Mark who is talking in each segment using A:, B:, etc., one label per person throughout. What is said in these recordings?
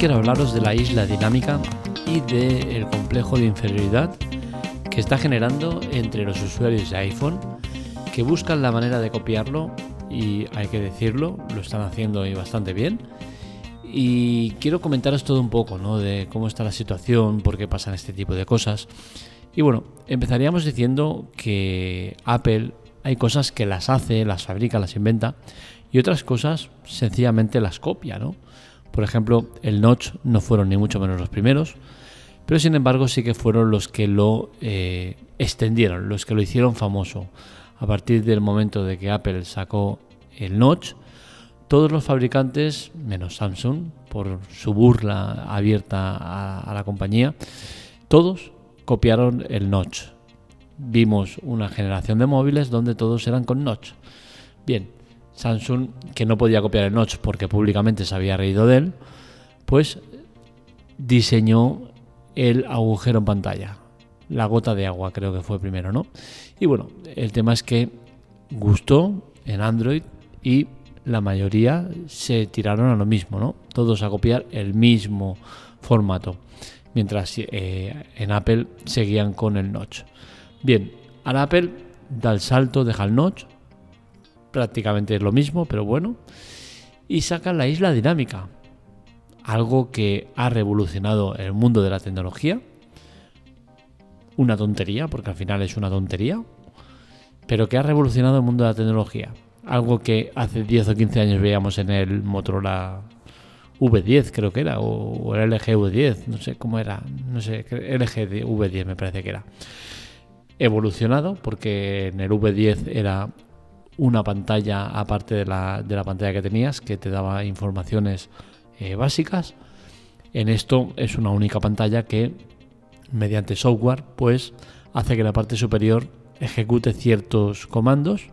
A: quiero hablaros de la isla dinámica y del complejo de inferioridad que está generando entre los usuarios de iPhone que buscan la manera de copiarlo y hay que decirlo, lo están haciendo bastante bien. Y quiero comentaros todo un poco, ¿no? De cómo está la situación, por qué pasan este tipo de cosas. Y bueno, empezaríamos diciendo que Apple hay cosas que las hace, las fabrica, las inventa y otras cosas sencillamente las copia, ¿no? Por ejemplo, el Notch no fueron ni mucho menos los primeros, pero sin embargo sí que fueron los que lo eh, extendieron, los que lo hicieron famoso. A partir del momento de que Apple sacó el Notch, todos los fabricantes, menos Samsung, por su burla abierta a, a la compañía, todos copiaron el Notch. Vimos una generación de móviles donde todos eran con Notch. Bien, Samsung, que no podía copiar el Notch porque públicamente se había reído de él, pues diseñó el agujero en pantalla. La gota de agua creo que fue primero, ¿no? Y bueno, el tema es que gustó en Android y la mayoría se tiraron a lo mismo, ¿no? Todos a copiar el mismo formato, mientras eh, en Apple seguían con el notch. Bien, ahora Apple da el salto, deja el notch, prácticamente es lo mismo, pero bueno, y sacan la isla dinámica, algo que ha revolucionado el mundo de la tecnología. Una tontería, porque al final es una tontería, pero que ha revolucionado el mundo de la tecnología. Algo que hace 10 o 15 años veíamos en el Motorola V10, creo que era, o el LG V10, no sé cómo era, no sé, LG V10 me parece que era. Evolucionado, porque en el V10 era una pantalla aparte de la, de la pantalla que tenías, que te daba informaciones eh, básicas. En esto es una única pantalla que mediante software pues hace que la parte superior ejecute ciertos comandos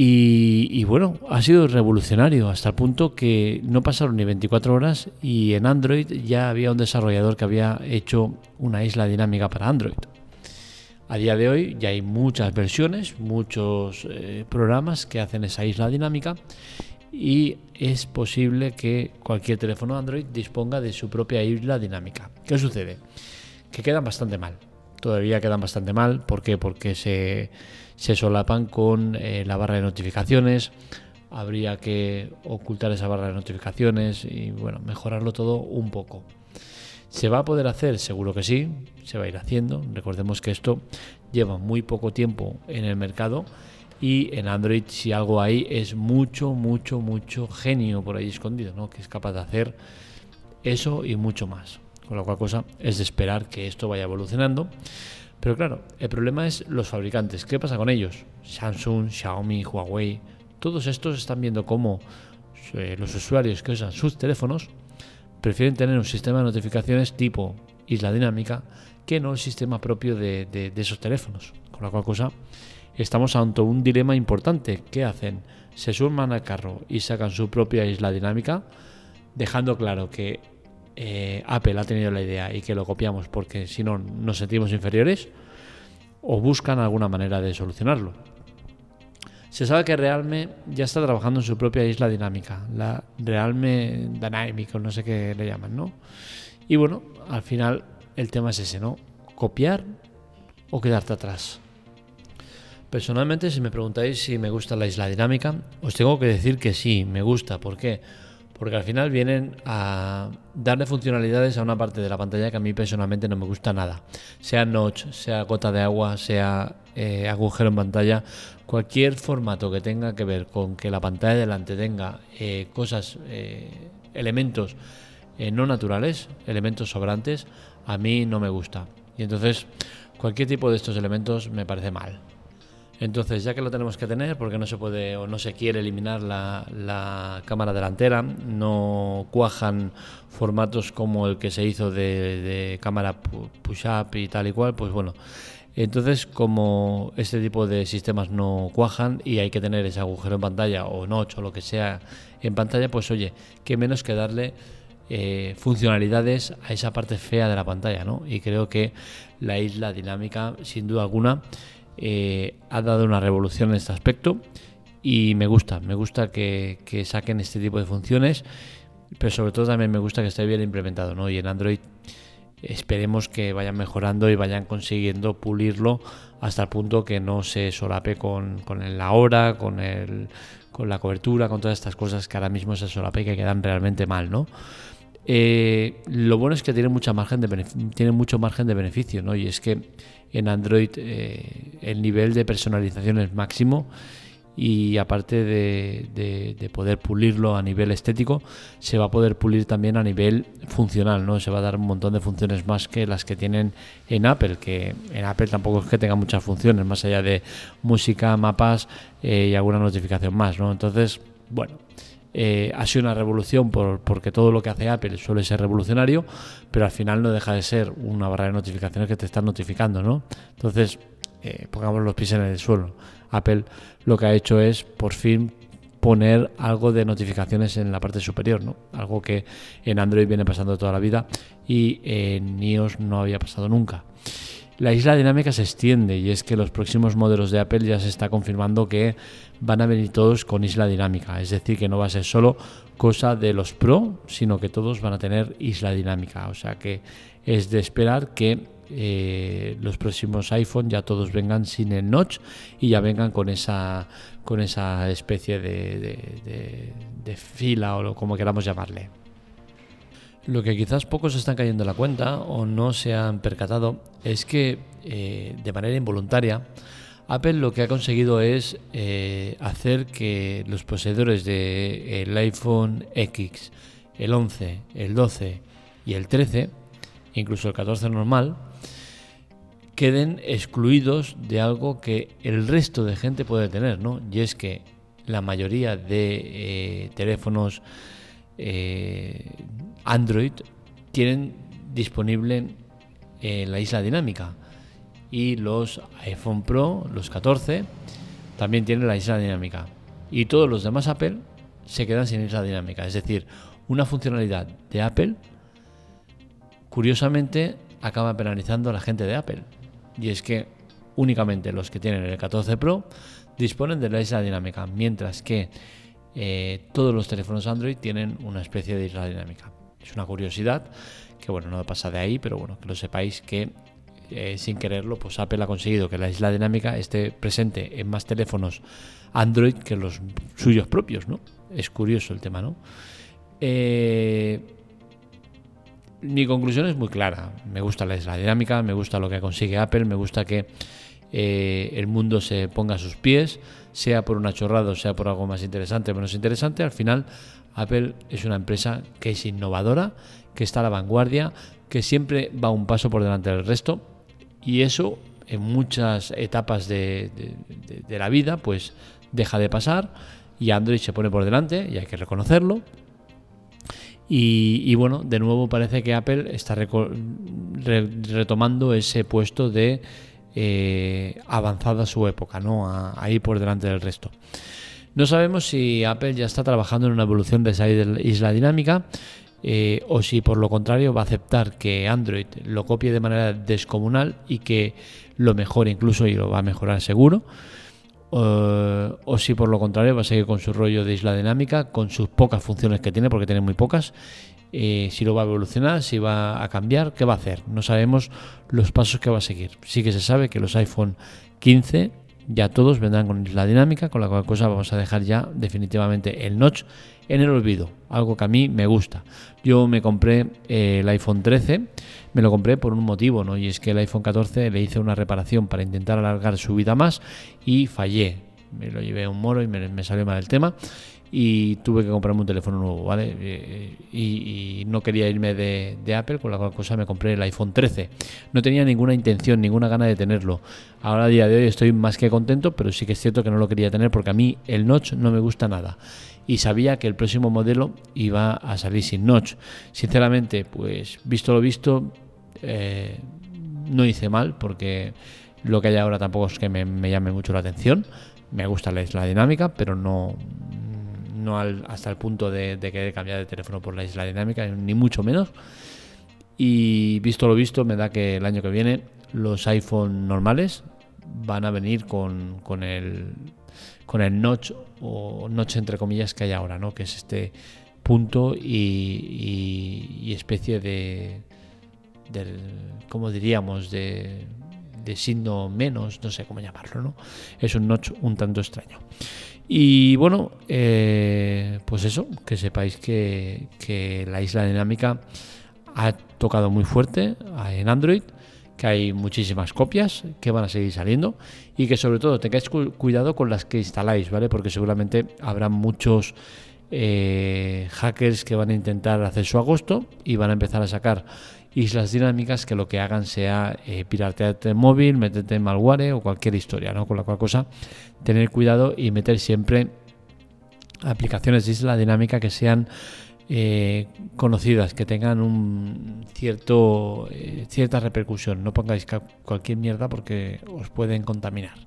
A: y, bueno, ha sido revolucionario hasta el punto que no pasaron ni 24 horas y en Android ya había un desarrollador que había hecho una isla dinámica para Android. A día de hoy ya hay muchas versiones, muchos eh, programas que hacen esa isla dinámica y es posible que cualquier teléfono Android disponga de su propia isla dinámica. ¿Qué sucede? Que quedan bastante mal. Todavía quedan bastante mal. ¿Por qué? Porque se, solapan con eh, la barra de notificaciones. Habría que ocultar esa barra de notificaciones y bueno, mejorarlo todo un poco. ¿Se va a poder hacer? Seguro que sí, se va a ir haciendo. Recordemos que esto lleva muy poco tiempo en el mercado y en Android si algo hay es mucho, mucho, mucho genio por ahí escondido, ¿no? que es capaz de hacer eso y mucho más. Con lo cual cosa es de esperar que esto vaya evolucionando. Pero claro, el problema es los fabricantes. ¿Qué pasa con ellos? Samsung, Xiaomi, Huawei, todos estos están viendo cómo eh, los usuarios que usan sus teléfonos prefieren tener un sistema de notificaciones tipo isla dinámica que no el sistema propio de, esos teléfonos. Con la cual cosa estamos ante un dilema importante. ¿Qué hacen? Se suman al carro y sacan su propia isla dinámica, dejando claro que eh, Apple ha tenido la idea y que lo copiamos porque si no nos sentimos inferiores, o buscan alguna manera de solucionarlo. Se sabe que Realme ya está trabajando en su propia isla dinámica, la Realme Dynamic, no sé qué le llaman, ¿no? Y bueno, al final el tema es ese, ¿no? Copiar o quedarte atrás. Personalmente, si me preguntáis si me gusta la isla dinámica, os tengo que decir que sí, me gusta. ¿Por qué? Porque al final vienen a darle funcionalidades a una parte de la pantalla que a mí personalmente no me gusta nada. Sea notch, sea gota de agua, sea eh, agujero en pantalla, cualquier formato que tenga que ver con que la pantalla de delante tenga eh, cosas, eh, elementos no naturales, elementos sobrantes, a mí no me gusta. Y entonces cualquier tipo de estos elementos me parece mal. Entonces, ya que lo tenemos que tener, porque no se puede o no se quiere eliminar la, cámara delantera, no cuajan formatos como el que se hizo de, cámara push-up y tal y cual, pues bueno. Entonces, como este tipo de sistemas no cuajan y hay que tener ese agujero en pantalla o notch o lo que sea en pantalla, pues oye, qué menos que darle eh, funcionalidades a esa parte fea de la pantalla, ¿no? Y creo que la isla dinámica, sin duda alguna, eh, ha dado una revolución en este aspecto y me gusta, me gusta que, saquen este tipo de funciones pero sobre todo también me gusta que esté bien implementado, ¿no? Y en Android esperemos que vayan mejorando y vayan consiguiendo pulirlo hasta el punto que no se solape con, la hora, con, el, con la cobertura, con todas estas cosas que ahora mismo se solape y que quedan realmente mal, ¿no? Eh, lo bueno es que tiene, mucha margen de tiene mucho margen de beneficio, ¿no? Y es que en Android eh, el nivel de personalización es máximo y aparte de, poder pulirlo a nivel estético, se va a poder pulir también a nivel funcional, ¿no? Se va a dar un montón de funciones más que las que tienen en Apple, que en Apple tampoco es que tenga muchas funciones, más allá de música, mapas eh, y alguna notificación más, ¿no? Entonces, bueno, eh, ha sido una revolución por, porque todo lo que hace Apple suele ser revolucionario, pero al final no deja de ser una barra de notificaciones que te están notificando, ¿no? Entonces, eh, pongamos los pies en el suelo. Apple lo que ha hecho es por fin poner algo de notificaciones en la parte superior, ¿no? Algo que en Android viene pasando toda la vida y en iOS no había pasado nunca. La isla dinámica se extiende y es que los próximos modelos de Apple ya se está confirmando que van a venir todos con isla dinámica, es decir, que no va a ser solo cosa de los Pro, sino que todos van a tener isla dinámica, o sea que es de esperar que eh, los próximos iPhone ya todos vengan sin el notch y ya vengan con esa con esa especie de, fila o como queramos llamarle. Lo que quizás pocos están cayendo en la cuenta o no se han percatado es que eh, de manera involuntaria Apple lo que ha conseguido es eh, hacer que los poseedores del iPhone X, el 11, el 12 y el 13, incluso el 14 normal, queden excluidos de algo que el resto de gente puede tener, ¿no? Y es que la mayoría de eh, teléfonos eh, Android tienen disponible la isla dinámica. Y los iPhone Pro, los 14, también tienen la isla dinámica. Y todos los demás Apple se quedan sin isla dinámica, es decir, una funcionalidad de Apple curiosamente acaba penalizando a la gente de Apple y es que únicamente los que tienen el 14 Pro disponen de la isla dinámica, mientras que eh, todos los teléfonos Android tienen una especie de isla dinámica. Es una curiosidad que bueno, no pasa de ahí, pero bueno, que lo sepáis que eh, sin quererlo, pues Apple ha conseguido que la isla dinámica esté presente en más teléfonos Android que los suyos propios, ¿no? Es curioso el tema, ¿no? Eh, mi conclusión es muy clara. Me gusta la, dinámica, me gusta lo que consigue Apple, me gusta que eh, el mundo se ponga a sus pies, sea por una chorrada sea por algo más interesante o menos interesante. Al final, Apple es una empresa que es innovadora, que está a la vanguardia, que siempre va un paso por delante del resto y eso en muchas etapas de, de la vida pues deja de pasar y Android se pone por delante y hay que reconocerlo y, bueno, de nuevo parece que Apple está retomando ese puesto de eh, avanzada su época, ¿no? ahí por delante del resto. No sabemos si Apple ya está trabajando en una evolución de esa isla dinámica eh, o si por lo contrario va a aceptar que Android lo copie de manera descomunal y que lo mejore incluso y lo va a mejorar seguro. Eh, o si por lo contrario va a seguir con su rollo de isla dinámica, con sus pocas funciones que tiene, porque tiene muy pocas. Si lo va a evolucionar, si va a cambiar, qué va a hacer. No sabemos los pasos que va a seguir. Sí que se sabe que los iPhone 15 ya todos vendrán con isla dinámica, con la cual cosa vamos a dejar ya definitivamente el notch en el olvido, algo que a mí me gusta. Yo me compré eh, el iPhone 13, me lo compré por un motivo, ¿no? Y es que el iPhone 14 le hice una reparación para intentar alargar su vida más y fallé. Me lo llevé a un moro y me, salió mal el tema y tuve que comprarme un teléfono nuevo, ¿vale? Eh, y, no quería irme de, Apple, con la cual me compré el iPhone 13. No tenía ninguna intención, ninguna gana de tenerlo. Ahora a día de hoy estoy más que contento, pero sí que es cierto que no lo quería tener porque a mí el notch no me gusta nada y sabía que el próximo modelo iba a salir sin notch. Sinceramente, pues visto lo visto, eh, no hice mal porque lo que hay ahora tampoco es que me, llame mucho la atención. Me gusta la, isla dinámica, pero no, no hasta el punto de, de, querer cambiar de teléfono por la isla dinámica, ni mucho menos. Y visto lo visto, me da que el año que viene los iPhone normales van a venir con, con el con el notch o notch entre comillas que hay ahora, ¿no? Que es este punto y, especie de, ¿cómo diríamos? De, de signo menos, no sé cómo llamarlo, ¿no? Es un notch un tanto extraño. Y bueno, eh, pues eso, que sepáis que, que, la isla dinámica ha tocado muy fuerte en Android, que hay muchísimas copias que van a seguir saliendo y que sobre todo tengáis cuidado con las que instaláis, ¿vale? Porque seguramente habrá muchos eh, hackers que van a intentar hacer su agosto y van a empezar a sacar islas dinámicas que lo que hagan sea eh, piratearte el móvil, meterte en malware o cualquier historia, ¿no? Con la cual cosa, tener cuidado y meter siempre aplicaciones de isla dinámica que sean eh, conocidas, que tengan un cierto eh, cierta repercusión. No pongáis cualquier mierda porque os pueden contaminar.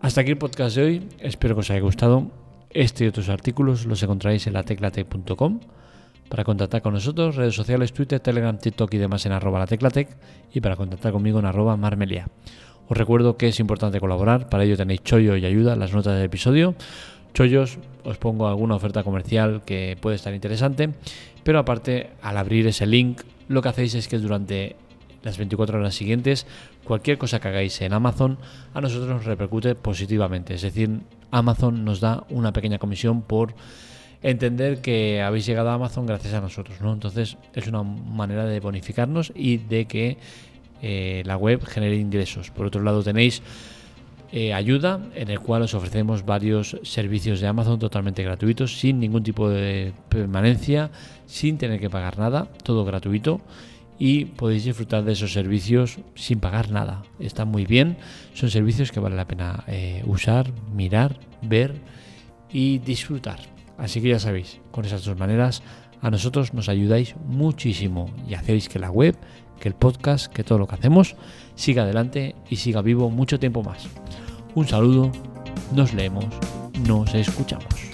A: Hasta aquí el podcast de hoy. Espero que os haya gustado. Este y otros artículos los encontráis en lateclatec.com. Para contactar con nosotros, redes sociales, Twitter, Telegram, TikTok y demás en arroba lateclatec y para contactar conmigo en arroba marmelia. Os recuerdo que es importante colaborar, para ello tenéis chollo y ayuda las notas del episodio. Chollos, os pongo alguna oferta comercial que puede estar interesante, pero aparte, al abrir ese link, lo que hacéis es que durante las 24 horas siguientes, cualquier cosa que hagáis en Amazon, a nosotros nos repercute positivamente. Es decir, Amazon nos da una pequeña comisión por entender que habéis llegado a Amazon gracias a nosotros, ¿no? Entonces es una manera de bonificarnos y de que eh, la web genere ingresos. Por otro lado tenéis eh, ayuda en el cual os ofrecemos varios servicios de Amazon totalmente gratuitos, sin ningún tipo de permanencia, sin tener que pagar nada, todo gratuito y podéis disfrutar de esos servicios sin pagar nada. Están muy bien, son servicios que vale la pena eh, usar, mirar, ver y disfrutar. Así que ya sabéis, con esas dos maneras a nosotros nos ayudáis muchísimo y hacéis que la web, que el podcast, que todo lo que hacemos siga adelante y siga vivo mucho tiempo más. Un saludo, nos leemos, nos escuchamos.